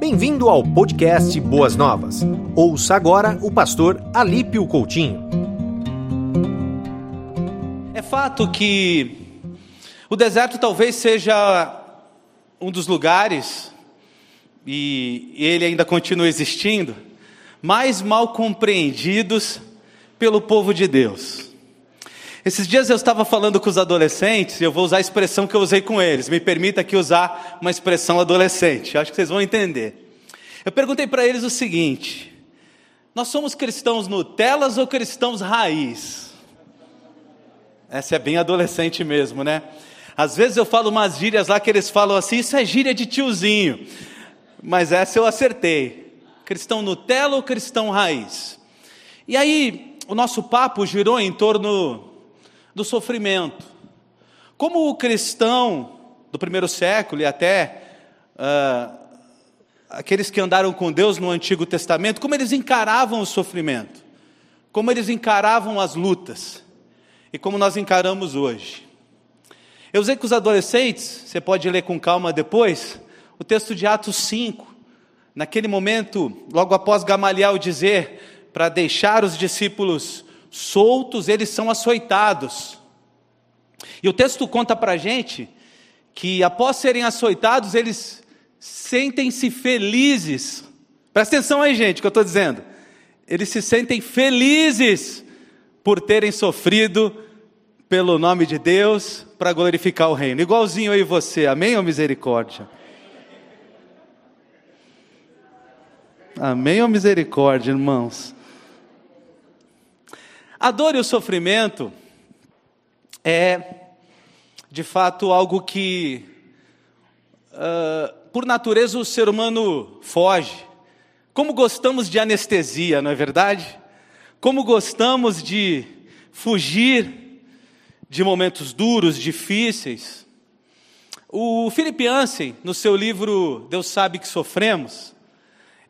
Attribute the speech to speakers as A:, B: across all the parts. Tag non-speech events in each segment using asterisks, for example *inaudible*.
A: Bem-vindo ao podcast Boas Novas. Ouça agora o pastor Alípio Coutinho.
B: É fato que o deserto talvez seja um dos lugares, e ele ainda continua existindo, mais mal compreendidos pelo povo de Deus. Esses dias eu estava falando com os adolescentes, e eu vou usar a expressão que eu usei com eles. Me permita aqui usar uma expressão adolescente, acho que vocês vão entender. Eu perguntei para eles o seguinte: Nós somos cristãos Nutelas ou cristãos raiz? Essa é bem adolescente mesmo, né? Às vezes eu falo umas gírias lá que eles falam assim, isso é gíria de tiozinho. Mas essa eu acertei. Cristão Nutella ou cristão raiz? E aí, o nosso papo girou em torno do sofrimento. Como o cristão do primeiro século e até uh, aqueles que andaram com Deus no Antigo Testamento, como eles encaravam o sofrimento, como eles encaravam as lutas e como nós encaramos hoje. Eu usei com os adolescentes, você pode ler com calma depois, o texto de Atos 5. Naquele momento, logo após Gamaliel dizer para deixar os discípulos soltos, eles são açoitados. E o texto conta para a gente que após serem açoitados, eles sentem-se felizes. Presta atenção aí, gente, que eu estou dizendo. Eles se sentem felizes por terem sofrido pelo nome de Deus para glorificar o reino. Igualzinho aí você, amém ou misericórdia? Amém ou misericórdia, irmãos? A dor e o sofrimento é, de fato, algo que, uh, por natureza, o ser humano foge. Como gostamos de anestesia, não é verdade? Como gostamos de fugir de momentos duros, difíceis. O Philip Ansem, no seu livro Deus Sabe Que Sofremos,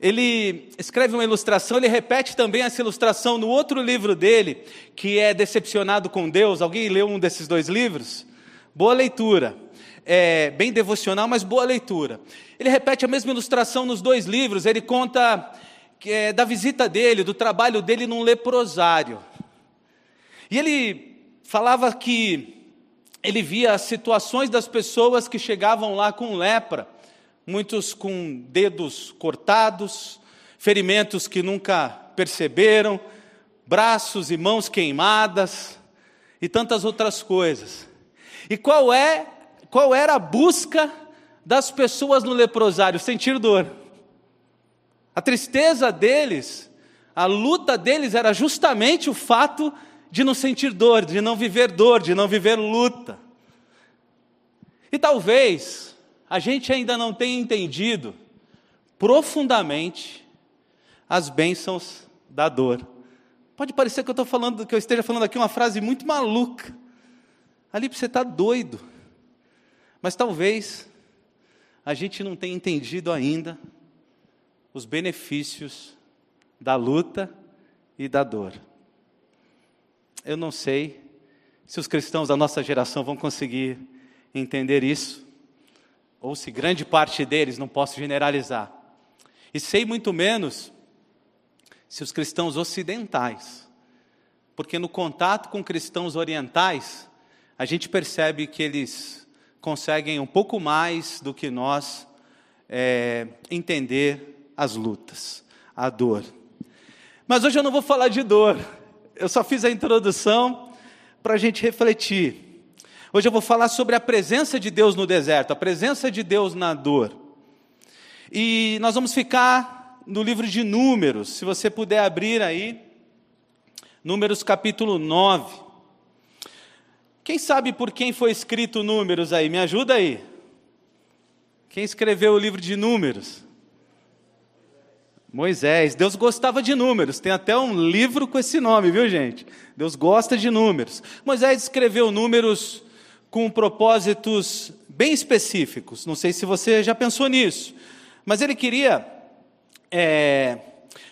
B: ele escreve uma ilustração, ele repete também essa ilustração no outro livro dele, que é Decepcionado com Deus. Alguém leu um desses dois livros? Boa leitura. É, bem devocional, mas boa leitura. Ele repete a mesma ilustração nos dois livros. Ele conta é, da visita dele, do trabalho dele num leprosário. E ele falava que ele via as situações das pessoas que chegavam lá com lepra muitos com dedos cortados, ferimentos que nunca perceberam, braços e mãos queimadas e tantas outras coisas. E qual é qual era a busca das pessoas no leprosário? Sentir dor. A tristeza deles, a luta deles era justamente o fato de não sentir dor, de não viver dor, de não viver luta. E talvez a gente ainda não tem entendido profundamente as bênçãos da dor. Pode parecer que eu estou falando, que eu esteja falando aqui uma frase muito maluca. Ali você está doido. Mas talvez a gente não tenha entendido ainda os benefícios da luta e da dor. Eu não sei se os cristãos da nossa geração vão conseguir entender isso, ou se grande parte deles, não posso generalizar. E sei muito menos se os cristãos ocidentais, porque no contato com cristãos orientais, a gente percebe que eles conseguem um pouco mais do que nós é, entender as lutas, a dor. Mas hoje eu não vou falar de dor, eu só fiz a introdução para a gente refletir. Hoje eu vou falar sobre a presença de Deus no deserto, a presença de Deus na dor. E nós vamos ficar no livro de Números, se você puder abrir aí, Números capítulo 9. Quem sabe por quem foi escrito Números aí? Me ajuda aí. Quem escreveu o livro de Números? Moisés. Deus gostava de números. Tem até um livro com esse nome, viu, gente? Deus gosta de números. Moisés escreveu números com propósitos bem específicos. Não sei se você já pensou nisso, mas ele queria é,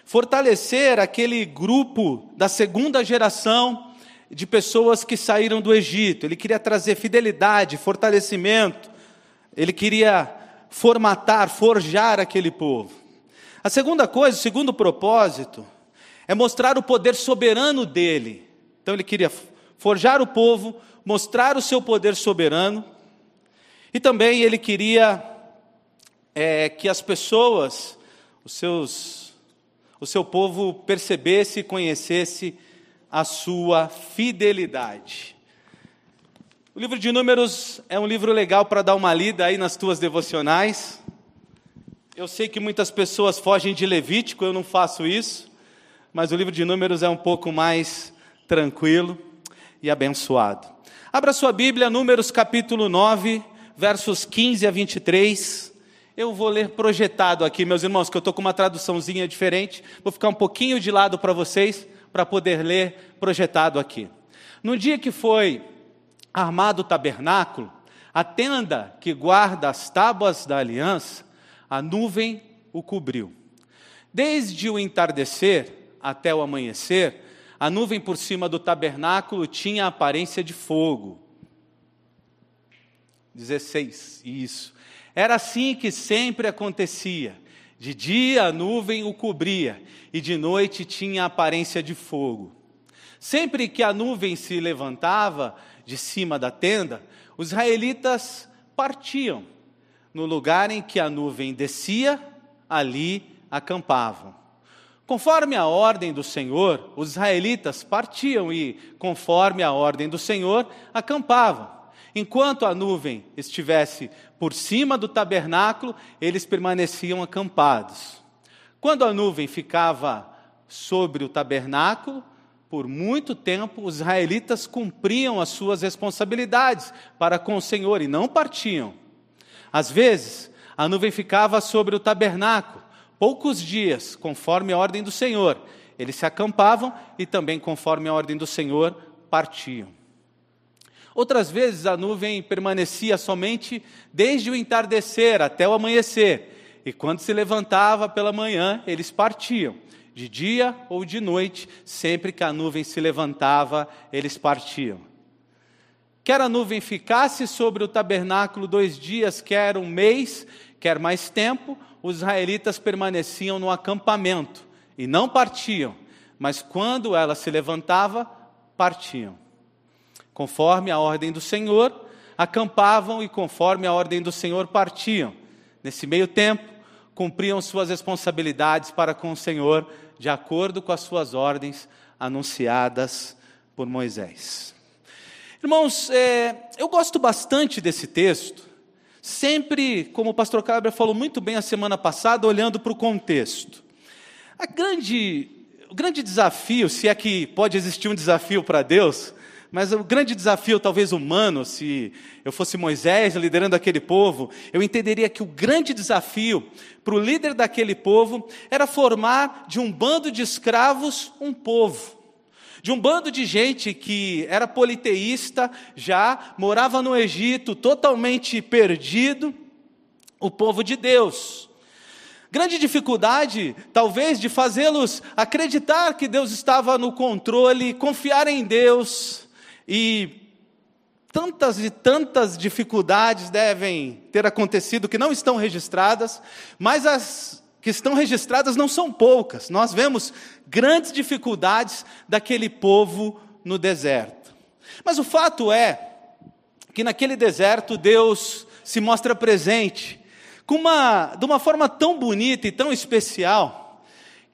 B: fortalecer aquele grupo da segunda geração de pessoas que saíram do Egito. Ele queria trazer fidelidade, fortalecimento. Ele queria formatar, forjar aquele povo. A segunda coisa, o segundo propósito, é mostrar o poder soberano dele. Então ele queria forjar o povo, mostrar o seu poder soberano, e também ele queria é, que as pessoas, os seus, o seu povo percebesse e conhecesse a sua fidelidade. O livro de Números é um livro legal para dar uma lida aí nas tuas devocionais. Eu sei que muitas pessoas fogem de Levítico, eu não faço isso, mas o livro de Números é um pouco mais tranquilo e abençoado. Abra sua Bíblia, Números capítulo 9, versos 15 a 23. Eu vou ler projetado aqui, meus irmãos, que eu estou com uma traduçãozinha diferente. Vou ficar um pouquinho de lado para vocês, para poder ler projetado aqui. No dia que foi armado o tabernáculo, a tenda que guarda as tábuas da aliança, a nuvem o cobriu. Desde o entardecer até o amanhecer, a nuvem por cima do tabernáculo tinha a aparência de fogo. 16, isso. Era assim que sempre acontecia. De dia a nuvem o cobria, e de noite tinha a aparência de fogo. Sempre que a nuvem se levantava, de cima da tenda, os israelitas partiam. No lugar em que a nuvem descia, ali acampavam. Conforme a ordem do Senhor, os israelitas partiam e, conforme a ordem do Senhor, acampavam. Enquanto a nuvem estivesse por cima do tabernáculo, eles permaneciam acampados. Quando a nuvem ficava sobre o tabernáculo, por muito tempo os israelitas cumpriam as suas responsabilidades para com o Senhor e não partiam. Às vezes, a nuvem ficava sobre o tabernáculo, poucos dias, conforme a ordem do Senhor. Eles se acampavam e também, conforme a ordem do Senhor, partiam. Outras vezes a nuvem permanecia somente desde o entardecer até o amanhecer, e quando se levantava pela manhã, eles partiam de dia ou de noite, sempre que a nuvem se levantava, eles partiam. Quer a nuvem ficasse sobre o tabernáculo dois dias, quer um mês, quer mais tempo, os israelitas permaneciam no acampamento e não partiam, mas quando ela se levantava, partiam. Conforme a ordem do Senhor, acampavam e conforme a ordem do Senhor partiam. Nesse meio tempo, cumpriam suas responsabilidades para com o Senhor de acordo com as suas ordens anunciadas por Moisés. Irmãos, é, eu gosto bastante desse texto, sempre, como o pastor Cabra falou muito bem a semana passada, olhando para o contexto. A grande, o grande desafio, se é que pode existir um desafio para Deus, mas o grande desafio, talvez humano, se eu fosse Moisés liderando aquele povo, eu entenderia que o grande desafio para o líder daquele povo era formar de um bando de escravos um povo. De um bando de gente que era politeísta, já morava no Egito, totalmente perdido, o povo de Deus. Grande dificuldade, talvez, de fazê-los acreditar que Deus estava no controle, confiar em Deus, e tantas e tantas dificuldades devem ter acontecido que não estão registradas, mas as que estão registradas não são poucas. Nós vemos grandes dificuldades daquele povo no deserto. Mas o fato é que naquele deserto Deus se mostra presente com uma, de uma forma tão bonita e tão especial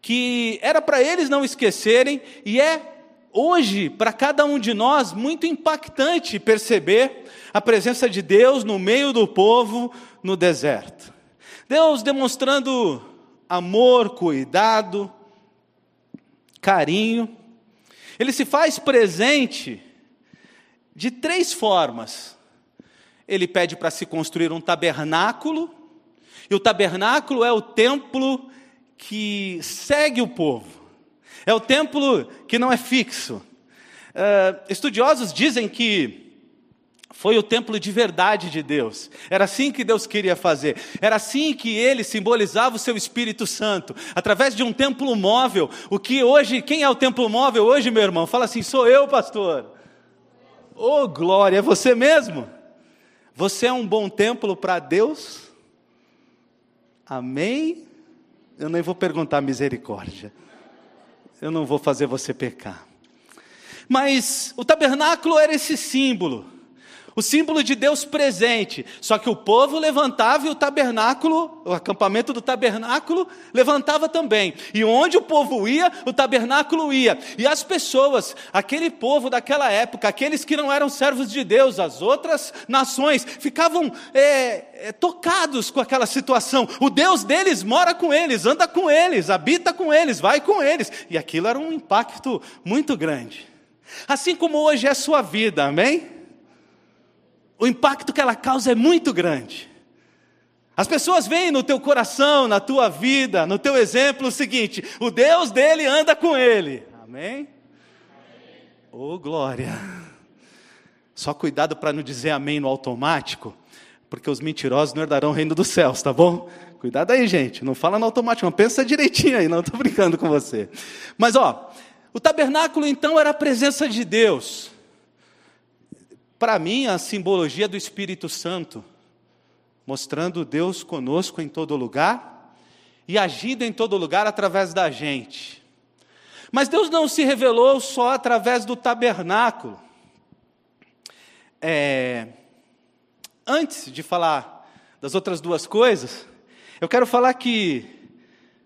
B: que era para eles não esquecerem e é hoje, para cada um de nós, muito impactante perceber a presença de Deus no meio do povo no deserto. Deus demonstrando amor, cuidado, carinho. Ele se faz presente de três formas. Ele pede para se construir um tabernáculo, e o tabernáculo é o templo que segue o povo. É o templo que não é fixo. Uh, estudiosos dizem que foi o templo de verdade de Deus. Era assim que Deus queria fazer. Era assim que ele simbolizava o seu Espírito Santo, através de um templo móvel. O que hoje, quem é o templo móvel hoje, meu irmão? Fala assim: sou eu, pastor. Oh, glória, é você mesmo. Você é um bom templo para Deus? Amém? Eu nem vou perguntar misericórdia. Eu não vou fazer você pecar. Mas o tabernáculo era esse símbolo o símbolo de Deus presente. Só que o povo levantava e o tabernáculo, o acampamento do tabernáculo, levantava também. E onde o povo ia, o tabernáculo ia. E as pessoas, aquele povo daquela época, aqueles que não eram servos de Deus, as outras nações, ficavam é, é, tocados com aquela situação. O Deus deles mora com eles, anda com eles, habita com eles, vai com eles. E aquilo era um impacto muito grande. Assim como hoje é a sua vida, amém? O impacto que ela causa é muito grande. As pessoas veem no teu coração, na tua vida, no teu exemplo o seguinte: o Deus dele anda com ele. Amém? Oh, glória. Só cuidado para não dizer amém no automático, porque os mentirosos não herdarão o reino dos céus, tá bom? Cuidado aí, gente. Não fala no automático, não pensa direitinho aí, não estou brincando com você. Mas ó, o tabernáculo então era a presença de Deus para mim, a simbologia do Espírito Santo, mostrando Deus conosco em todo lugar e agindo em todo lugar através da gente. Mas Deus não se revelou só através do tabernáculo. É, antes de falar das outras duas coisas, eu quero falar que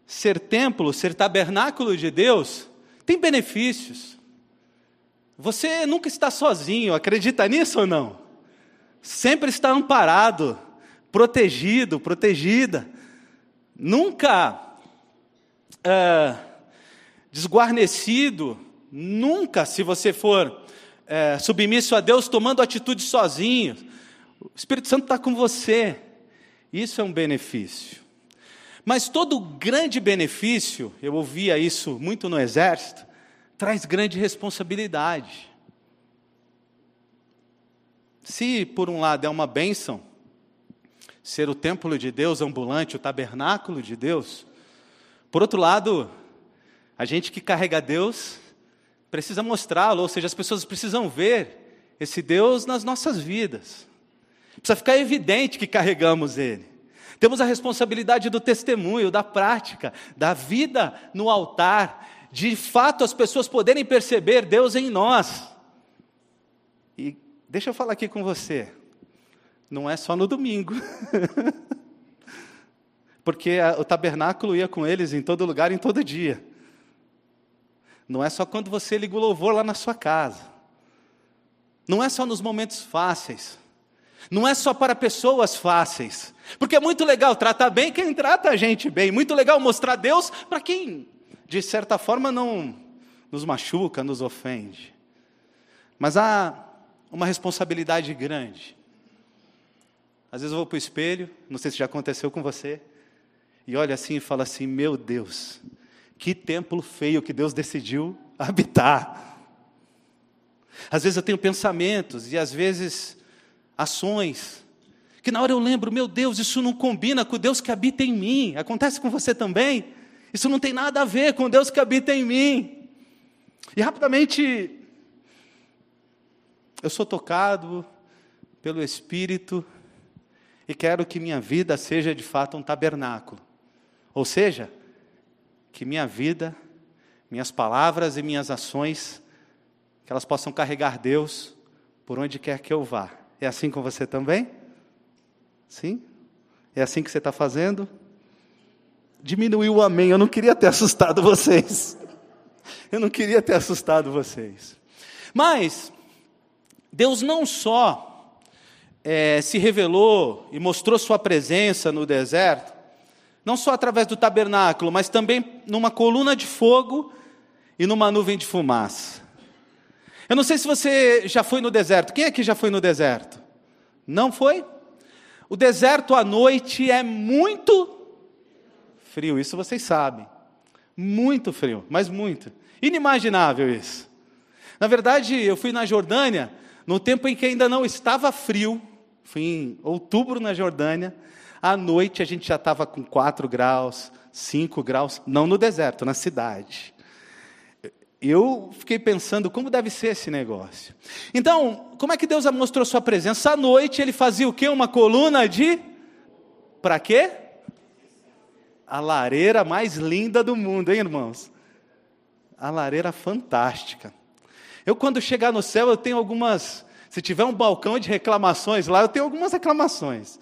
B: ser templo, ser tabernáculo de Deus, tem benefícios. Você nunca está sozinho, acredita nisso ou não? Sempre está amparado, protegido, protegida. Nunca é, desguarnecido, nunca, se você for é, submisso a Deus, tomando atitude sozinho. O Espírito Santo está com você. Isso é um benefício. Mas todo grande benefício, eu ouvia isso muito no exército, traz grande responsabilidade. Se, por um lado, é uma bênção ser o templo de Deus ambulante, o tabernáculo de Deus, por outro lado, a gente que carrega Deus precisa mostrá-lo, ou seja, as pessoas precisam ver esse Deus nas nossas vidas. Precisa ficar evidente que carregamos Ele. Temos a responsabilidade do testemunho, da prática, da vida no altar, de fato as pessoas poderem perceber Deus em nós. E deixa eu falar aqui com você, não é só no domingo. *laughs* Porque o tabernáculo ia com eles em todo lugar, em todo dia. Não é só quando você liga o louvor lá na sua casa. Não é só nos momentos fáceis. Não é só para pessoas fáceis. Porque é muito legal tratar bem quem trata a gente bem. Muito legal mostrar Deus para quem de certa forma, não nos machuca, nos ofende. Mas há uma responsabilidade grande. Às vezes eu vou para o espelho, não sei se já aconteceu com você, e olha assim e fala assim: Meu Deus, que templo feio que Deus decidiu *laughs* habitar. Às vezes eu tenho pensamentos e às vezes ações, que na hora eu lembro: Meu Deus, isso não combina com o Deus que habita em mim. Acontece com você também? Isso não tem nada a ver com Deus que habita em mim. E rapidamente, eu sou tocado pelo Espírito e quero que minha vida seja de fato um tabernáculo. Ou seja, que minha vida, minhas palavras e minhas ações, que elas possam carregar Deus por onde quer que eu vá. É assim com você também? Sim? É assim que você está fazendo? Diminuiu o amém. Eu não queria ter assustado vocês. Eu não queria ter assustado vocês. Mas, Deus não só é, se revelou e mostrou Sua presença no deserto, não só através do tabernáculo, mas também numa coluna de fogo e numa nuvem de fumaça. Eu não sei se você já foi no deserto. Quem aqui já foi no deserto? Não foi? O deserto à noite é muito frio, isso vocês sabem. Muito frio, mas muito. Inimaginável isso. Na verdade, eu fui na Jordânia no tempo em que ainda não estava frio. Fui em outubro na Jordânia. À noite a gente já estava com 4 graus, 5 graus, não no deserto, na cidade. Eu fiquei pensando como deve ser esse negócio. Então, como é que Deus mostrou sua presença? À noite ele fazia o quê? Uma coluna de. Para quê? A lareira mais linda do mundo, hein, irmãos? A lareira fantástica. Eu, quando chegar no céu, eu tenho algumas. Se tiver um balcão de reclamações lá, eu tenho algumas reclamações.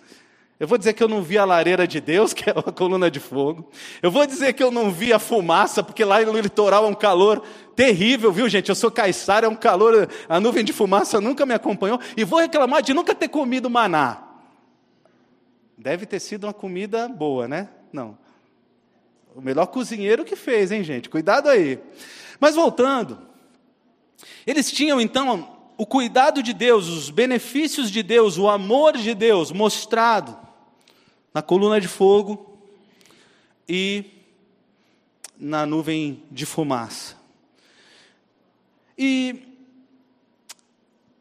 B: Eu vou dizer que eu não vi a lareira de Deus, *laughs* que é a coluna de fogo. Eu vou dizer que eu não vi a fumaça, porque lá no litoral é um calor terrível, viu, gente? Eu sou caiçara, é um calor, a nuvem de fumaça nunca me acompanhou. E vou reclamar de nunca ter comido maná. Deve ter sido uma comida boa, né? Não. O melhor cozinheiro que fez, hein, gente? Cuidado aí. Mas voltando, eles tinham então o cuidado de Deus, os benefícios de Deus, o amor de Deus mostrado na coluna de fogo e na nuvem de fumaça. E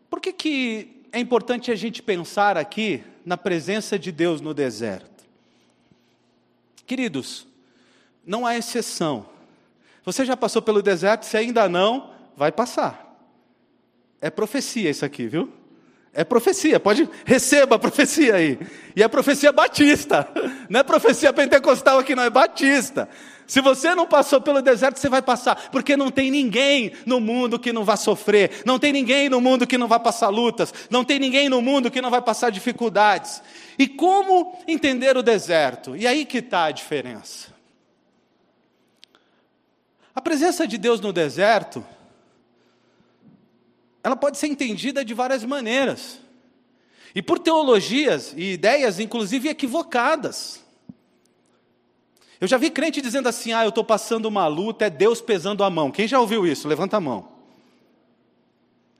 B: por que, que é importante a gente pensar aqui na presença de Deus no deserto? Queridos, não há exceção. Você já passou pelo deserto? Se ainda não, vai passar. É profecia isso aqui, viu? É profecia, pode, receba a profecia aí. E é profecia batista, *laughs* não é profecia pentecostal aqui, não, é batista. Se você não passou pelo deserto, você vai passar, porque não tem ninguém no mundo que não vá sofrer, não tem ninguém no mundo que não vai passar lutas, não tem ninguém no mundo que não vai passar dificuldades. E como entender o deserto? E aí que está a diferença. A presença de Deus no deserto ela pode ser entendida de várias maneiras. E por teologias e ideias, inclusive equivocadas. Eu já vi crente dizendo assim: ah, eu estou passando uma luta, é Deus pesando a mão. Quem já ouviu isso? Levanta a mão.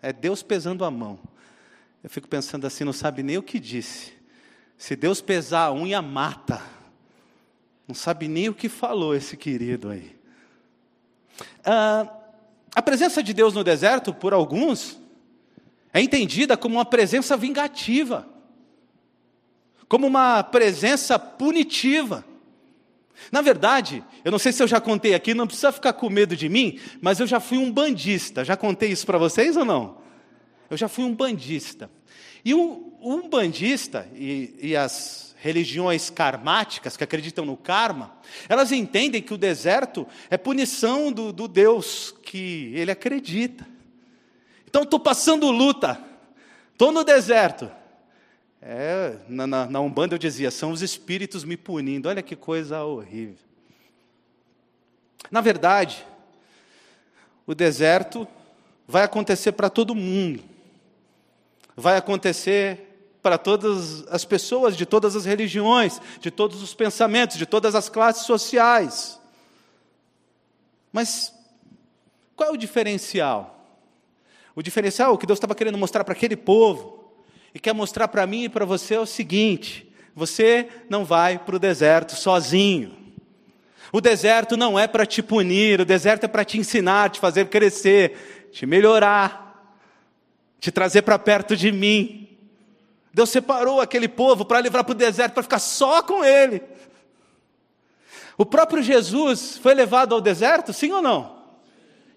B: É Deus pesando a mão. Eu fico pensando assim, não sabe nem o que disse. Se Deus pesar a unha, mata. Não sabe nem o que falou esse querido aí. Ah, a presença de Deus no deserto, por alguns, é entendida como uma presença vingativa, como uma presença punitiva. Na verdade, eu não sei se eu já contei aqui, não precisa ficar com medo de mim, mas eu já fui um bandista. Já contei isso para vocês ou não? Eu já fui um bandista. E um, um bandista, e, e as religiões karmáticas, que acreditam no karma, elas entendem que o deserto é punição do, do Deus que ele acredita. Então, estou passando luta, estou no deserto. É, na, na, na Umbanda eu dizia, são os espíritos me punindo. Olha que coisa horrível. Na verdade, o deserto vai acontecer para todo mundo. Vai acontecer para todas as pessoas de todas as religiões, de todos os pensamentos, de todas as classes sociais. Mas qual é o diferencial? O diferencial, o que Deus estava querendo mostrar para aquele povo, e quer mostrar para mim e para você é o seguinte: você não vai para o deserto sozinho. O deserto não é para te punir, o deserto é para te ensinar, te fazer crescer, te melhorar, te trazer para perto de mim. Deus separou aquele povo para levar para o deserto, para ficar só com ele. O próprio Jesus foi levado ao deserto, sim ou não?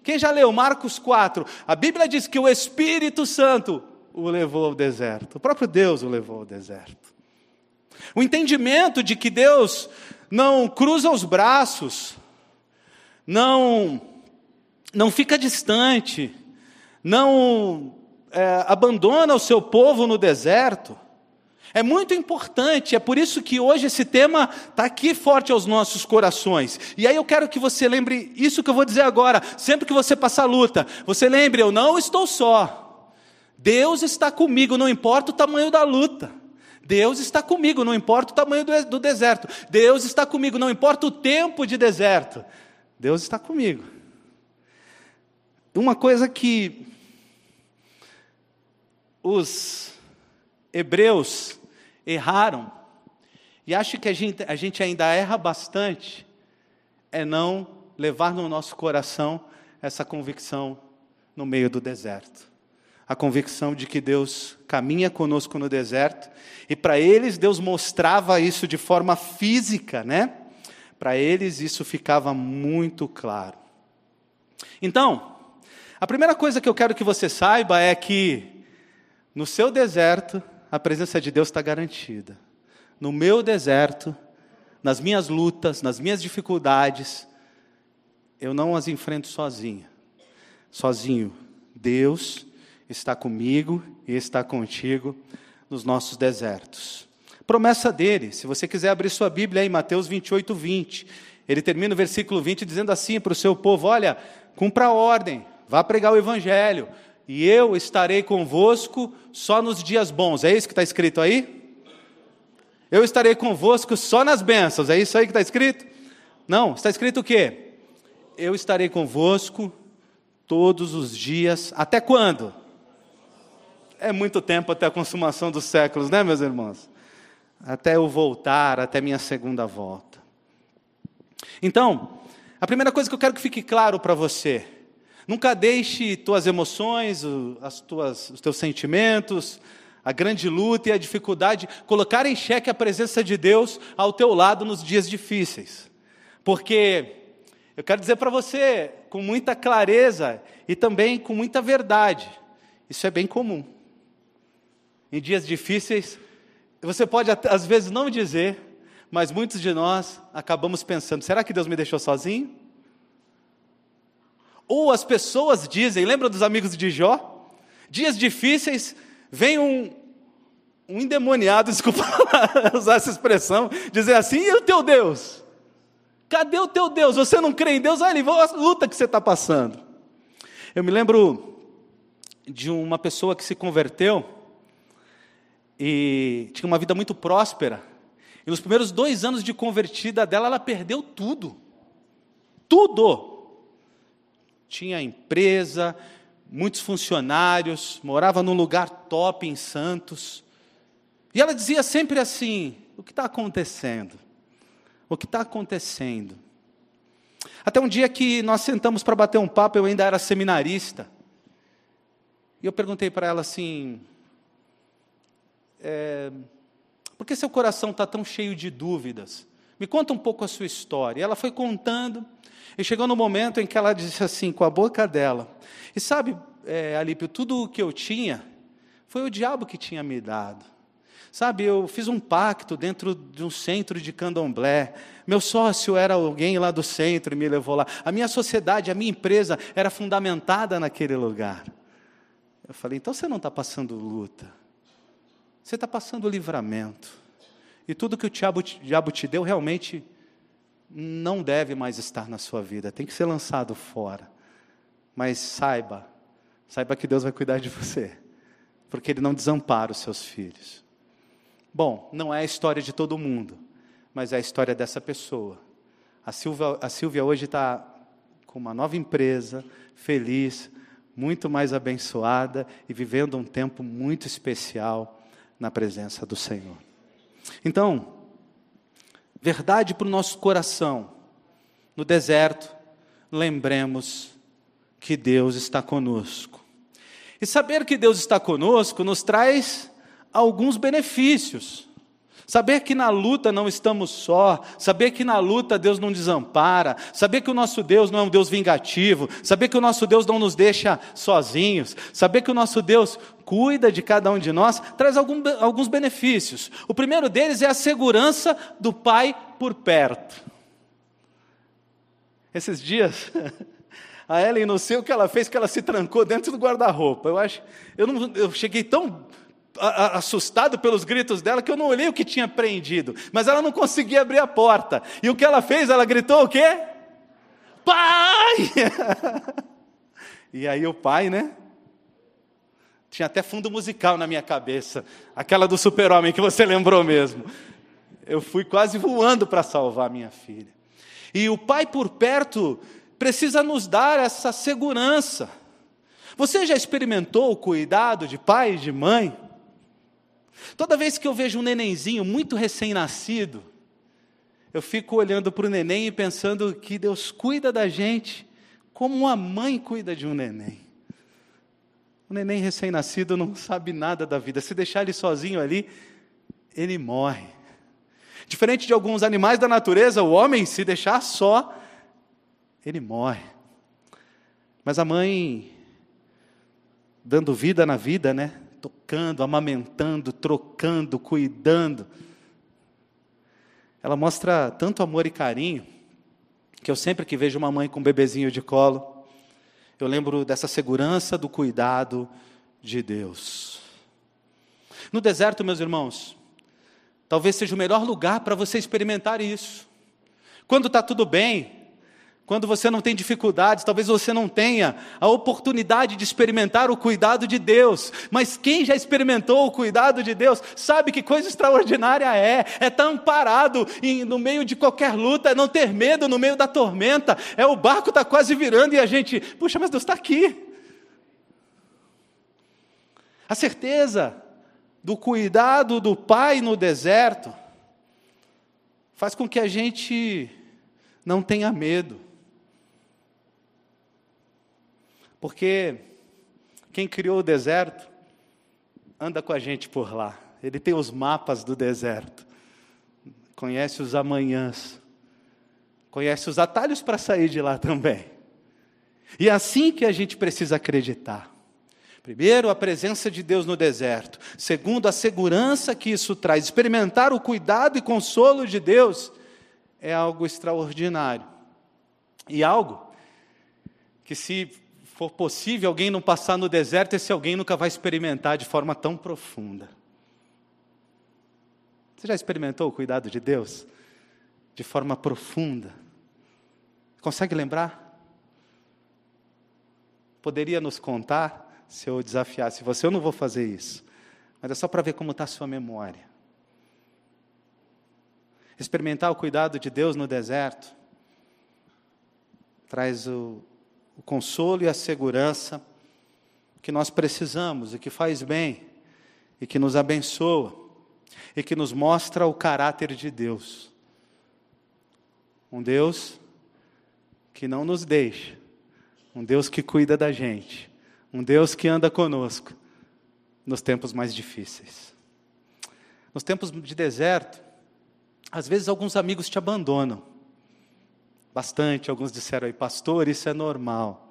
B: Quem já leu Marcos 4? A Bíblia diz que o Espírito Santo o levou ao deserto. O próprio Deus o levou ao deserto. O entendimento de que Deus não cruza os braços, não não fica distante, não é, abandona o seu povo no deserto, é muito importante, é por isso que hoje esse tema está aqui forte aos nossos corações. E aí eu quero que você lembre isso que eu vou dizer agora. Sempre que você passar luta, você lembre: eu não estou só. Deus está comigo, não importa o tamanho da luta. Deus está comigo, não importa o tamanho do, do deserto. Deus está comigo, não importa o tempo de deserto. Deus está comigo. Uma coisa que os hebreus erraram, e acho que a gente, a gente ainda erra bastante, é não levar no nosso coração essa convicção no meio do deserto. A convicção de que Deus caminha conosco no deserto, e para eles Deus mostrava isso de forma física, né? Para eles isso ficava muito claro. Então, a primeira coisa que eu quero que você saiba é que no seu deserto, a presença de Deus está garantida. No meu deserto, nas minhas lutas, nas minhas dificuldades, eu não as enfrento sozinho. Sozinho. Deus está comigo e está contigo nos nossos desertos. Promessa dele, se você quiser abrir sua Bíblia em Mateus 28, 20, ele termina o versículo 20 dizendo assim para o seu povo: Olha, cumpra a ordem, vá pregar o Evangelho, e eu estarei convosco só nos dias bons. É isso que está escrito aí? Eu estarei convosco só nas bênçãos. É isso aí que está escrito? Não, está escrito o quê? Eu estarei convosco todos os dias. Até quando? É muito tempo até a consumação dos séculos, né, meus irmãos? Até eu voltar, até minha segunda volta. Então, a primeira coisa que eu quero que fique claro para você Nunca deixe tuas emoções, as tuas, os teus sentimentos, a grande luta e a dificuldade colocar em xeque a presença de Deus ao teu lado nos dias difíceis. Porque eu quero dizer para você com muita clareza e também com muita verdade, isso é bem comum. Em dias difíceis, você pode às vezes não dizer, mas muitos de nós acabamos pensando: será que Deus me deixou sozinho? Ou as pessoas dizem, lembra dos amigos de Jó? Dias difíceis, vem um, um endemoniado, *laughs* desculpa *laughs* usar essa expressão, dizer assim: e o teu Deus? Cadê o teu Deus? Você não crê em Deus? Olha, a luta que você está passando. Eu me lembro de uma pessoa que se converteu e tinha uma vida muito próspera. E nos primeiros dois anos de convertida dela, ela perdeu tudo. Tudo tinha empresa, muitos funcionários, morava num lugar top em Santos. E ela dizia sempre assim: o que está acontecendo? O que está acontecendo? Até um dia que nós sentamos para bater um papo, eu ainda era seminarista. E eu perguntei para ela assim: é, por que seu coração está tão cheio de dúvidas? Me conta um pouco a sua história. E ela foi contando. E chegou no momento em que ela disse assim, com a boca dela: E sabe, é, Alípio, tudo o que eu tinha foi o diabo que tinha me dado. Sabe, eu fiz um pacto dentro de um centro de candomblé. Meu sócio era alguém lá do centro e me levou lá. A minha sociedade, a minha empresa era fundamentada naquele lugar. Eu falei, então você não está passando luta, você está passando livramento. E tudo que o diabo, o diabo te deu realmente não deve mais estar na sua vida, tem que ser lançado fora. Mas saiba, saiba que Deus vai cuidar de você, porque Ele não desampara os seus filhos. Bom, não é a história de todo mundo, mas é a história dessa pessoa. A Silvia, a Silvia hoje está com uma nova empresa, feliz, muito mais abençoada e vivendo um tempo muito especial na presença do Senhor. Então, verdade para o nosso coração. No deserto, lembremos que Deus está conosco. E saber que Deus está conosco nos traz alguns benefícios. Saber que na luta não estamos só, saber que na luta Deus não desampara, saber que o nosso Deus não é um Deus vingativo, saber que o nosso Deus não nos deixa sozinhos, saber que o nosso Deus cuida de cada um de nós, traz algum, alguns benefícios. O primeiro deles é a segurança do Pai por perto. Esses dias, *laughs* a Ellen, não sei o que ela fez, que ela se trancou dentro do guarda-roupa. Eu acho, eu, não, eu cheguei tão assustado pelos gritos dela que eu não olhei o que tinha prendido, mas ela não conseguia abrir a porta. E o que ela fez? Ela gritou o quê? Pai! *laughs* e aí o pai, né? Tinha até fundo musical na minha cabeça, aquela do super-homem que você lembrou mesmo. Eu fui quase voando para salvar minha filha. E o pai por perto precisa nos dar essa segurança. Você já experimentou o cuidado de pai e de mãe? Toda vez que eu vejo um nenenzinho muito recém-nascido, eu fico olhando para o neném e pensando que Deus cuida da gente como uma mãe cuida de um neném. O neném recém-nascido não sabe nada da vida. Se deixar ele sozinho ali, ele morre. Diferente de alguns animais da natureza, o homem, se deixar só, ele morre. Mas a mãe, dando vida na vida, né? Tocando, amamentando, trocando, cuidando. ela mostra tanto amor e carinho, que eu sempre que vejo uma mãe com um bebezinho de colo, eu lembro dessa segurança do cuidado de Deus. No deserto, meus irmãos, talvez seja o melhor lugar para você experimentar isso. Quando está tudo bem, quando você não tem dificuldades, talvez você não tenha a oportunidade de experimentar o cuidado de Deus, mas quem já experimentou o cuidado de Deus sabe que coisa extraordinária é, é estar amparado em, no meio de qualquer luta, é não ter medo no meio da tormenta, é o barco está quase virando e a gente, puxa, mas Deus está aqui. A certeza do cuidado do Pai no deserto faz com que a gente não tenha medo. Porque quem criou o deserto anda com a gente por lá. Ele tem os mapas do deserto, conhece os amanhãs, conhece os atalhos para sair de lá também. E é assim que a gente precisa acreditar. Primeiro, a presença de Deus no deserto. Segundo, a segurança que isso traz. Experimentar o cuidado e consolo de Deus é algo extraordinário. E algo que, se for possível alguém não passar no deserto, esse alguém nunca vai experimentar de forma tão profunda. Você já experimentou o cuidado de Deus de forma profunda? Consegue lembrar? Poderia nos contar se eu desafiasse você? Eu não vou fazer isso, mas é só para ver como está a sua memória. Experimentar o cuidado de Deus no deserto traz o, o consolo e a segurança que nós precisamos e que faz bem e que nos abençoa e que nos mostra o caráter de Deus. Um Deus que não nos deixa, um Deus que cuida da gente, um Deus que anda conosco nos tempos mais difíceis. Nos tempos de deserto, às vezes alguns amigos te abandonam bastante. Alguns disseram aí, pastor, isso é normal.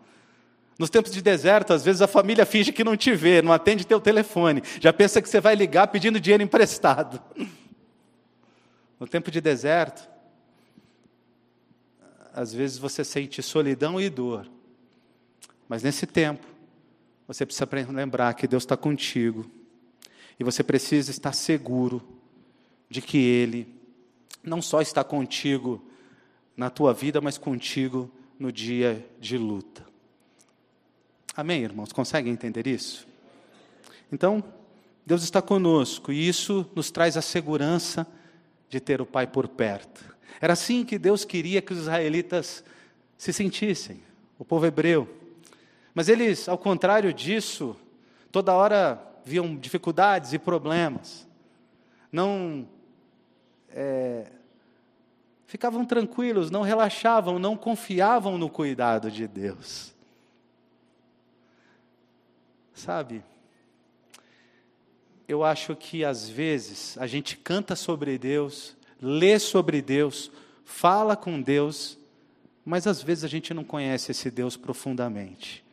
B: Nos tempos de deserto, às vezes a família finge que não te vê, não atende teu telefone, já pensa que você vai ligar pedindo dinheiro emprestado. *laughs* No tempo de deserto, às vezes você sente solidão e dor, mas nesse tempo, você precisa lembrar que Deus está contigo, e você precisa estar seguro de que Ele não só está contigo na tua vida, mas contigo no dia de luta. Amém, irmãos? Conseguem entender isso? Então, Deus está conosco e isso nos traz a segurança de ter o Pai por perto. Era assim que Deus queria que os israelitas se sentissem, o povo hebreu. Mas eles, ao contrário disso, toda hora viam dificuldades e problemas. Não é, ficavam tranquilos, não relaxavam, não confiavam no cuidado de Deus. Sabe, eu acho que às vezes a gente canta sobre Deus, lê sobre Deus, fala com Deus, mas às vezes a gente não conhece esse Deus profundamente.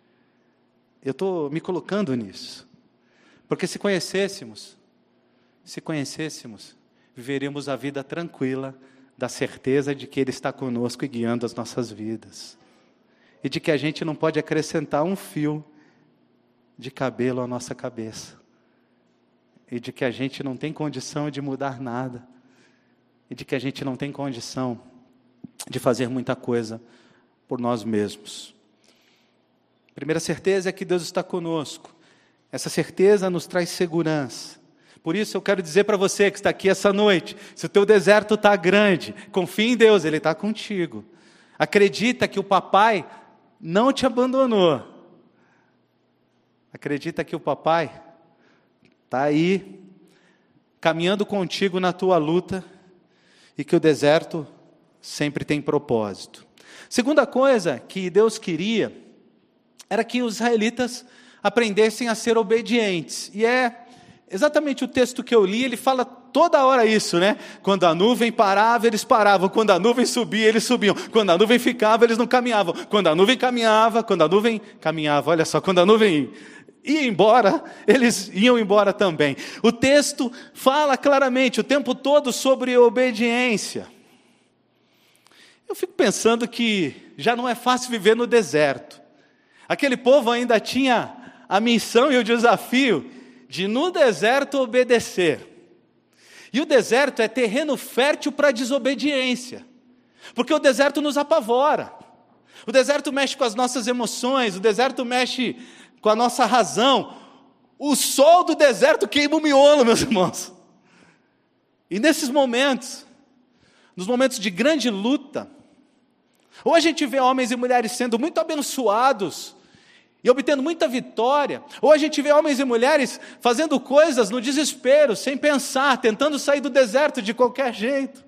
B: Eu estou me colocando nisso, porque se conhecêssemos, se conhecêssemos, viveríamos a vida tranquila, da certeza de que Ele está conosco e guiando as nossas vidas. E de que a gente não pode acrescentar um fio de cabelo à nossa cabeça. E de que a gente não tem condição de mudar nada. E de que a gente não tem condição de fazer muita coisa por nós mesmos. A primeira certeza é que Deus está conosco. Essa certeza nos traz segurança. Por isso eu quero dizer para você que está aqui essa noite: se o teu deserto está grande, confie em Deus, Ele está contigo. Acredita que o papai não te abandonou. Acredita que o papai está aí, caminhando contigo na tua luta e que o deserto sempre tem propósito. Segunda coisa que Deus queria era que os israelitas aprendessem a ser obedientes. E é Exatamente o texto que eu li, ele fala toda hora isso, né? Quando a nuvem parava, eles paravam. Quando a nuvem subia, eles subiam. Quando a nuvem ficava, eles não caminhavam. Quando a nuvem caminhava, quando a nuvem caminhava, olha só, quando a nuvem ia embora, eles iam embora também. O texto fala claramente o tempo todo sobre obediência. Eu fico pensando que já não é fácil viver no deserto. Aquele povo ainda tinha a missão e o desafio de no deserto obedecer. E o deserto é terreno fértil para desobediência, porque o deserto nos apavora. O deserto mexe com as nossas emoções, o deserto mexe com a nossa razão. O sol do deserto queima o miolo, meus irmãos. E nesses momentos, nos momentos de grande luta, ou a gente vê homens e mulheres sendo muito abençoados e obtendo muita vitória, ou a gente vê homens e mulheres fazendo coisas no desespero, sem pensar, tentando sair do deserto de qualquer jeito.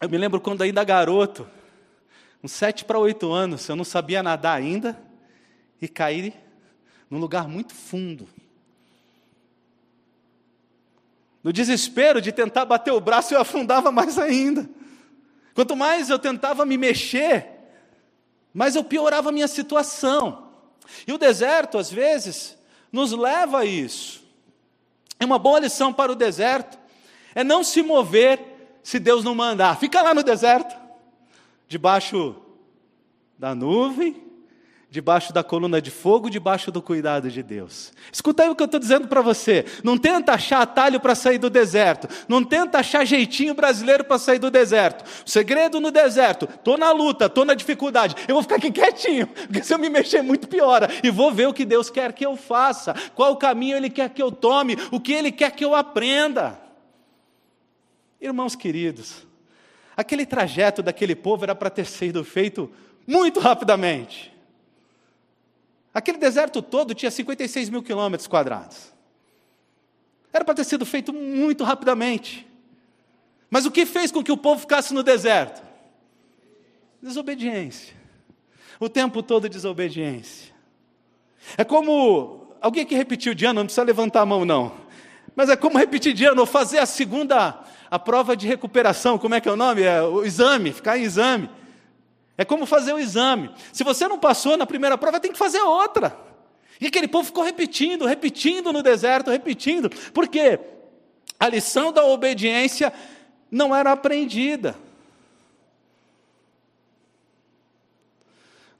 B: Eu me lembro quando ainda garoto, uns sete para oito anos, eu não sabia nadar ainda e caí num lugar muito fundo. No desespero de tentar bater o braço, eu afundava mais ainda. Quanto mais eu tentava me mexer, mais eu piorava a minha situação. E o deserto, às vezes, nos leva a isso. É uma boa lição para o deserto, é não se mover se Deus não mandar. Fica lá no deserto, debaixo da nuvem, debaixo da coluna de fogo, debaixo do cuidado de Deus. Escuta aí o que eu estou dizendo para você. Não tenta achar atalho para sair do deserto. Não tenta achar jeitinho brasileiro para sair do deserto. O segredo no deserto, estou na luta, estou na dificuldade. Eu vou ficar aqui quietinho, porque se eu me mexer muito piora. E vou ver o que Deus quer que eu faça, qual caminho Ele quer que eu tome, o que Ele quer que eu aprenda. Irmãos queridos, aquele trajeto daquele povo era para ter sido feito muito rapidamente. Aquele deserto todo tinha 56 mil quilômetros quadrados. Era para ter sido feito muito rapidamente. Mas o que fez com que o povo ficasse no deserto? Desobediência. O tempo todo desobediência. É como. Alguém que repetiu de ano, não precisa levantar a mão, não. Mas é como repetir de ano, ou fazer a segunda, a prova de recuperação, como é que é o nome? É o exame, ficar em exame. É como fazer o exame. Se você não passou na primeira prova, tem que fazer outra. E aquele povo ficou repetindo, repetindo no deserto, repetindo. Por quê? A lição da obediência não era aprendida.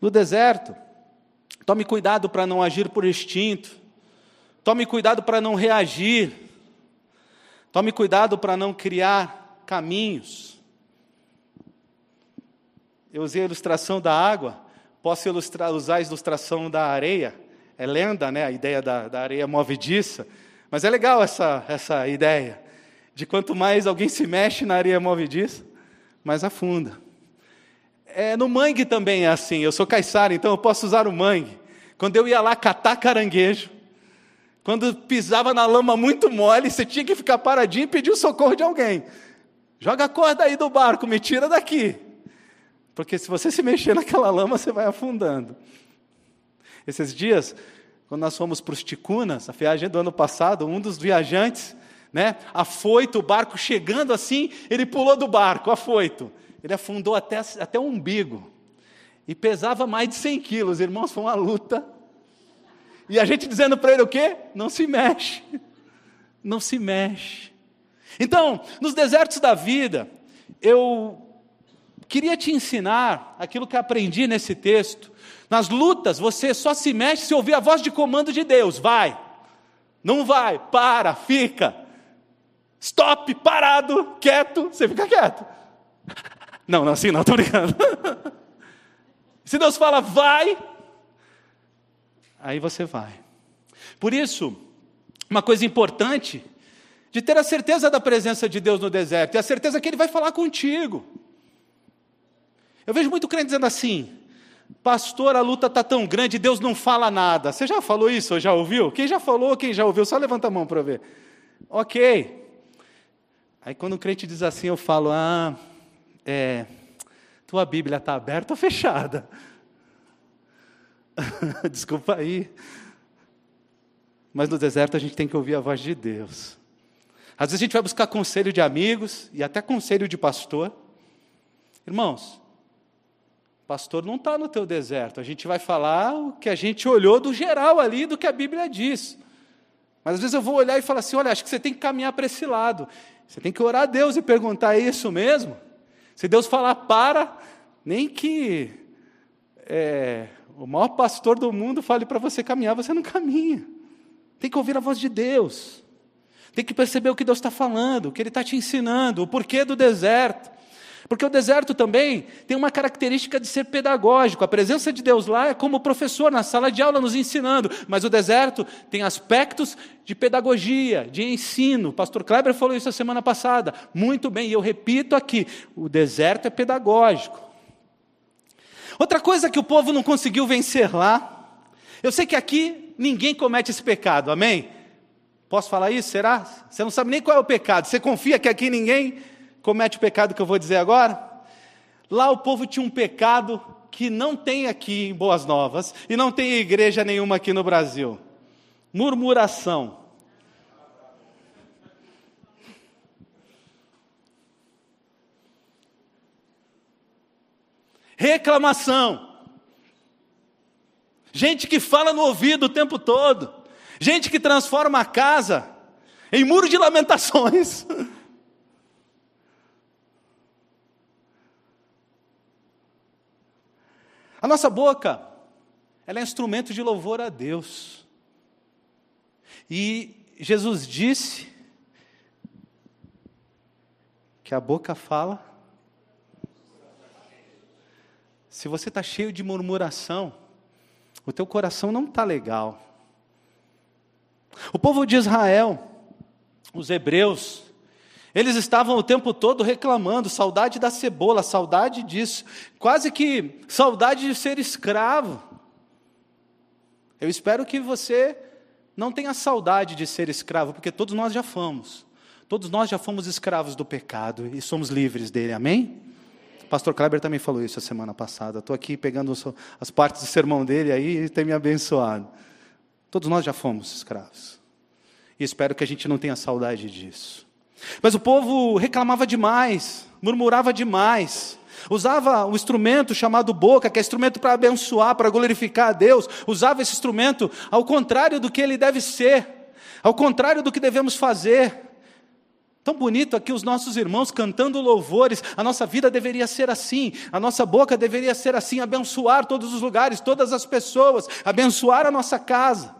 B: No deserto, tome cuidado para não agir por instinto. Tome cuidado para não reagir. Tome cuidado para não criar caminhos. Eu usei a ilustração da água, posso ilustrar, usar a ilustração da areia. É lenda, né? A ideia da, da areia movediça. Mas é legal essa, essa ideia de quanto mais alguém se mexe na areia movediça, mais afunda. É, no mangue também é assim. Eu sou caiçara, então eu posso usar o mangue. Quando eu ia lá catar caranguejo, quando pisava na lama muito mole, você tinha que ficar paradinho e pedir o socorro de alguém. Joga a corda aí do barco, me tira daqui. Porque se você se mexer *laughs* naquela lama, você vai afundando. Esses dias, quando nós fomos para os Ticunas, a viagem do ano passado, um dos viajantes, né, afoito, o barco chegando assim, ele pulou do barco, afoito. Ele afundou até, até o umbigo. E pesava mais de 100 quilos, irmãos, foi uma luta. E a gente dizendo para ele o quê? Não se mexe. Não se mexe. Então, nos desertos da vida, eu queria te ensinar aquilo que aprendi nesse texto. Nas lutas, você só se mexe se ouvir a voz de comando de Deus. Vai, não vai, para, fica. Stop, parado, quieto, você fica quieto. Não, não, assim não, estou brincando. *laughs* Se Deus fala, vai, aí você vai. Por isso, uma coisa importante de ter a certeza da presença de Deus no deserto a certeza que Ele vai falar contigo. Eu vejo muito crente dizendo assim: Pastor, a luta está tão grande, Deus não fala nada. Você já falou isso ou já ouviu? Quem já falou, quem já ouviu? Só levanta a mão para ver. Ok. Aí quando o crente diz assim, eu falo: Ah, é, tua Bíblia está aberta ou fechada? *laughs* Desculpa aí. Mas no deserto a gente tem que ouvir a voz de Deus. Às vezes a gente vai buscar conselho de amigos e até conselho de pastor. Irmãos, Pastor, não está no teu deserto. A gente vai falar o que a gente olhou do geral ali, do que a Bíblia diz. Mas às vezes eu vou olhar e falar assim: olha, acho que você tem que caminhar para esse lado. Você tem que orar a Deus e perguntar: é isso mesmo? Se Deus falar para, nem que é, o maior pastor do mundo fale para você caminhar, você não caminha. Tem que ouvir a voz de Deus. Tem que perceber o que Deus está falando, o que Ele está te ensinando, o porquê do deserto. Porque o deserto também tem uma característica de ser pedagógico. A presença de Deus lá é como professor na sala de aula nos ensinando, mas o deserto tem aspectos de pedagogia, de ensino. O pastor Kleber falou isso a semana passada. Muito bem, e eu repito aqui: o deserto é pedagógico. Outra coisa que o povo não conseguiu vencer lá, eu sei que aqui ninguém comete esse pecado, amém? Posso falar isso? Será? Você não sabe nem qual é o pecado, você confia que aqui ninguém comete o pecado que eu vou dizer agora? Lá o povo tinha um pecado que não tem aqui em Boas Novas e não tem igreja nenhuma aqui no Brasil: murmuração. Reclamação. Gente que fala no ouvido o tempo todo. Gente que transforma a casa em muro de lamentações. *laughs* A nossa boca, ela é instrumento de louvor a Deus. E Jesus disse que a boca fala. Se você está cheio de murmuração, o teu coração não está legal. O povo de Israel, os hebreus, eles estavam o tempo todo reclamando, saudade da cebola, saudade disso, quase que saudade de ser escravo. Eu espero que você não tenha saudade de ser escravo, porque todos nós já fomos. Todos nós já fomos escravos do pecado e somos livres dele, amém? O pastor Kleber também falou isso a semana passada. Estou aqui pegando as partes do sermão dele aí e tem me abençoado. Todos nós já fomos escravos. E espero que a gente não tenha saudade disso. Mas o povo reclamava demais, murmurava demais, usava um instrumento chamado boca, que é instrumento para abençoar, para glorificar a Deus, usava esse instrumento ao contrário do que ele deve ser, ao contrário do que devemos fazer. Tão bonito aqui os nossos irmãos cantando louvores, a nossa vida deveria ser assim, a nossa boca deveria ser assim, abençoar todos os lugares, todas as pessoas, abençoar a nossa casa.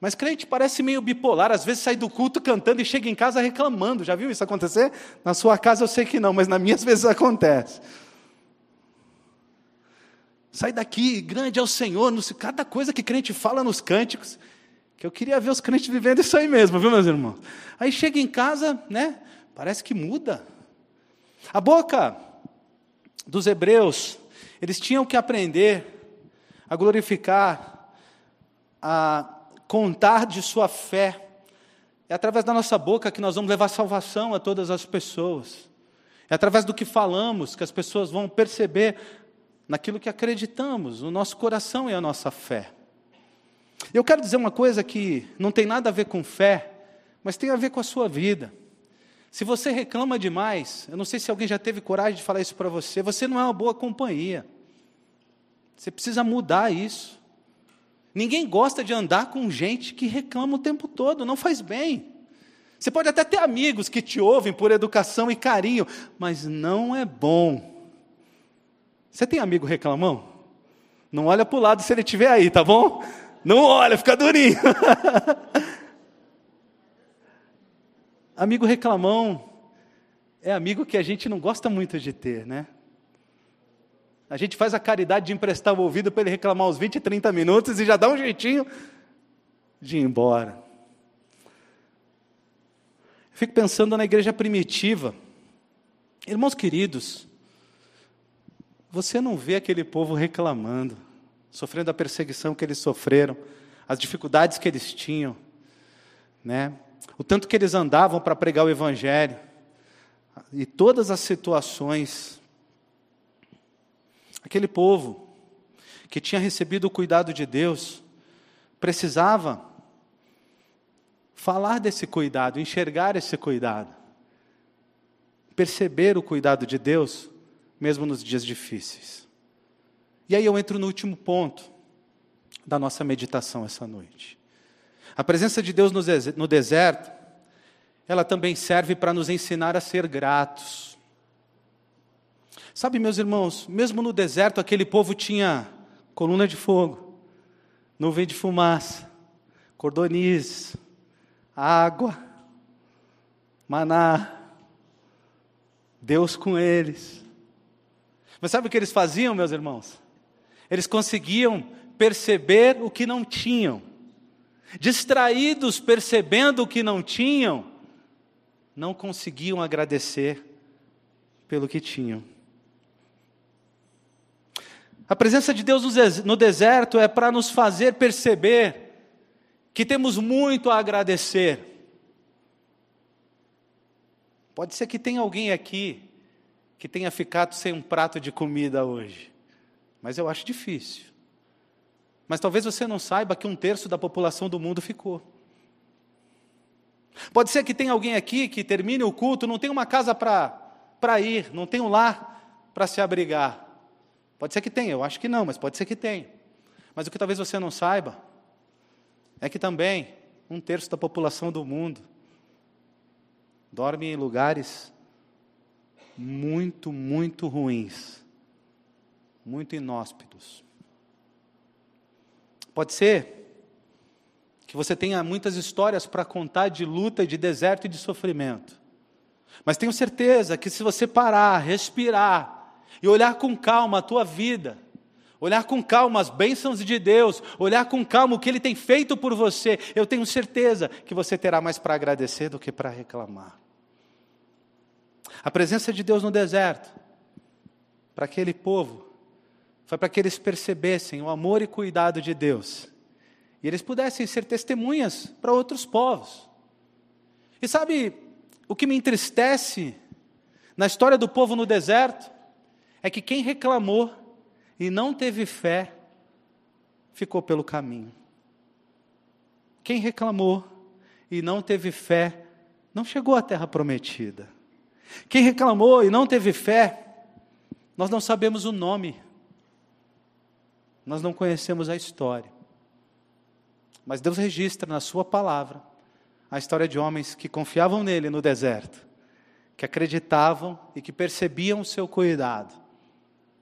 B: Mas crente parece meio bipolar, às vezes sai do culto cantando e chega em casa reclamando. Já viu isso acontecer? Na sua casa eu sei que não, mas na minha às *laughs* vezes acontece. Sai daqui, grande é o Senhor, cada coisa que crente fala nos cânticos, que eu queria ver os crentes vivendo isso aí mesmo, viu, meus irmãos? Aí chega em casa, né? Parece que muda. A boca dos hebreus, eles tinham que aprender a glorificar, a contar de sua fé. É através da nossa boca que nós vamos levar salvação a todas as pessoas. É através do que falamos que as pessoas vão perceber naquilo que acreditamos, no nosso coração e a nossa fé. Eu quero dizer uma coisa que não tem nada a ver com fé, mas tem a ver com a sua vida. Se você reclama demais, eu não sei se alguém já teve coragem de falar isso para você, você não é uma boa companhia. Você precisa mudar isso. Ninguém gosta de andar com gente que reclama o tempo todo, não faz bem. Você pode até ter amigos que te ouvem por educação e carinho, mas não é bom. Você tem amigo reclamão? Não olha para o lado se ele estiver aí, tá bom? Não olha, fica durinho. *laughs* amigo reclamão é amigo que a gente não gosta muito de ter, né? A gente faz a caridade de emprestar o ouvido para ele reclamar uns 20, 30 minutos e já dá um jeitinho de ir embora. Eu fico pensando na igreja primitiva. Irmãos queridos, você não vê aquele povo reclamando, sofrendo a perseguição que eles sofreram, as dificuldades que eles tinham, né? o tanto que eles andavam para pregar o Evangelho, e todas as situações Aquele povo que tinha recebido o cuidado de Deus precisava falar desse cuidado, enxergar esse cuidado, perceber o cuidado de Deus, mesmo nos dias difíceis. E aí eu entro no último ponto da nossa meditação essa noite. A presença de Deus no deserto, ela também serve para nos ensinar a ser gratos. Sabe, meus irmãos, mesmo no deserto, aquele povo tinha coluna de fogo, nuvem de fumaça, cordonizes, água, maná, Deus com eles. Mas sabe o que eles faziam, meus irmãos? Eles conseguiam perceber o que não tinham. Distraídos percebendo o que não tinham, não conseguiam agradecer pelo que tinham. A presença de Deus no deserto é para nos fazer perceber que temos muito a agradecer. Pode ser que tenha alguém aqui que tenha ficado sem um prato de comida hoje, mas eu acho difícil. Mas talvez você não saiba que um terço da população do mundo ficou. Pode ser que tenha alguém aqui que termine o culto, não tem uma casa para ir, não tem um lar para se abrigar. Pode ser que tenha, eu acho que não, mas pode ser que tenha. Mas o que talvez você não saiba é que também um terço da população do mundo dorme em lugares muito, muito ruins, muito inóspitos. Pode ser que você tenha muitas histórias para contar de luta, de deserto e de sofrimento. Mas tenho certeza que se você parar, respirar e olhar com calma a tua vida, olhar com calma as bênçãos de Deus, olhar com calma o que Ele tem feito por você, eu tenho certeza que você terá mais para agradecer do que para reclamar. A presença de Deus no deserto, para aquele povo, foi para que eles percebessem o amor e cuidado de Deus. E eles pudessem ser testemunhas para outros povos. E sabe o que me entristece na história do povo no deserto? É que quem reclamou e não teve fé ficou pelo caminho. Quem reclamou e não teve fé não chegou à terra prometida. Quem reclamou e não teve fé, nós não sabemos o nome nós não conhecemos a história. Mas Deus registra na Sua palavra a história de homens que confiavam nele no deserto, que acreditavam e que percebiam o seu cuidado.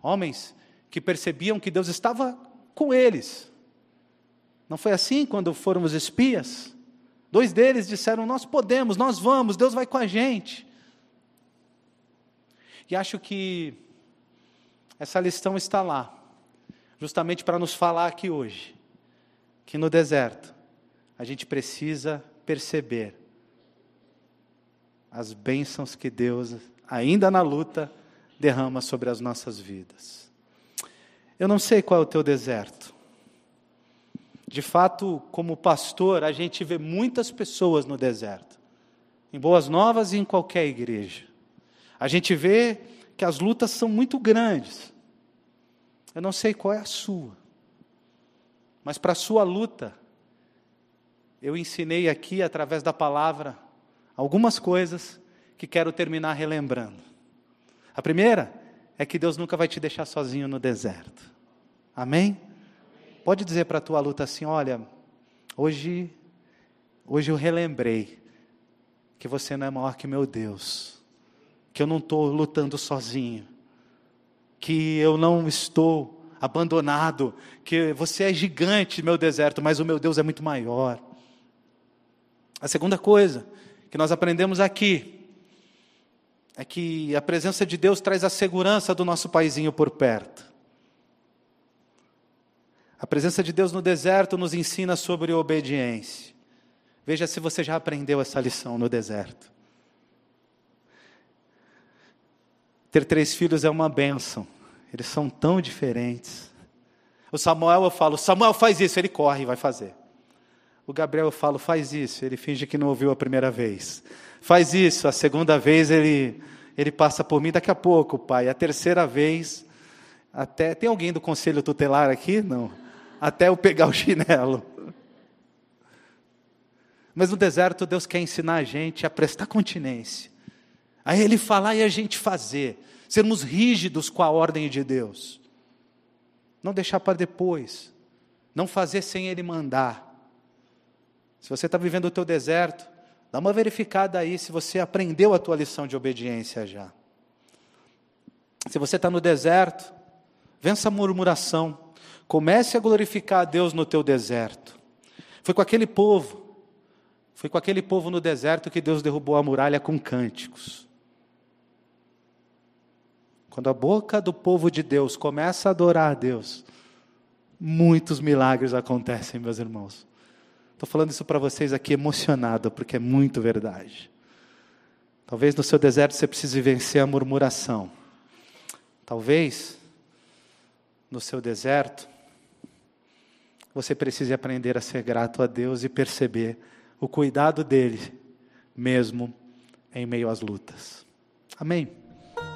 B: Homens que percebiam que Deus estava com eles. Não foi assim quando foram os espias? Dois deles disseram: Nós podemos, nós vamos, Deus vai com a gente. E acho que essa lição está lá justamente para nos falar aqui hoje que no deserto a gente precisa perceber as bênçãos que Deus, ainda na luta, derrama sobre as nossas vidas. Eu não sei qual é o teu deserto. De fato, como pastor, a gente vê muitas pessoas no deserto, em Boas Novas e em qualquer igreja. A gente vê que as lutas são muito grandes. Eu não sei qual é a sua, mas para a sua luta, eu ensinei aqui, através da palavra, algumas coisas que quero terminar relembrando. A primeira é que Deus nunca vai te deixar sozinho no deserto. Amém? Pode dizer para a tua luta assim: olha, hoje, hoje eu relembrei que você não é maior que meu Deus, que eu não estou lutando sozinho, que eu não estou abandonado, que você é gigante, meu deserto, mas o meu Deus é muito maior. A segunda coisa que nós aprendemos aqui é que a presença de Deus traz a segurança do nosso paizinho por perto. A presença de Deus no deserto nos ensina sobre obediência. Veja se você já aprendeu essa lição no deserto. Ter três filhos é uma bênção. Eles são tão diferentes. O Samuel eu falo, Samuel faz isso, ele corre e vai fazer. O Gabriel eu falo, faz isso, ele finge que não ouviu a primeira vez. Faz isso, a segunda vez ele, ele passa por mim, daqui a pouco, pai. A terceira vez, até. Tem alguém do conselho tutelar aqui? Não. Até eu pegar o *laughs* chinelo. Mas no deserto, Deus quer ensinar a gente a prestar continência. A Ele falar e a gente fazer sermos rígidos com a ordem de Deus. não deixar para depois, não fazer sem Ele mandar. Se você está vivendo o teu deserto, dá uma verificada aí se você aprendeu a tua lição de obediência já. Se você está no deserto, vença a murmuração, comece a glorificar a Deus no teu deserto. Foi com aquele povo, foi com aquele povo no deserto que Deus derrubou a muralha com cânticos. Quando a boca do povo de Deus começa a adorar a Deus, muitos milagres acontecem, meus irmãos. Estou falando isso para vocês aqui emocionado, porque é muito verdade. Talvez no seu deserto você precise vencer a murmuração. Talvez no seu deserto você precise aprender a ser grato a Deus e perceber o cuidado dele, mesmo em meio às lutas. Amém.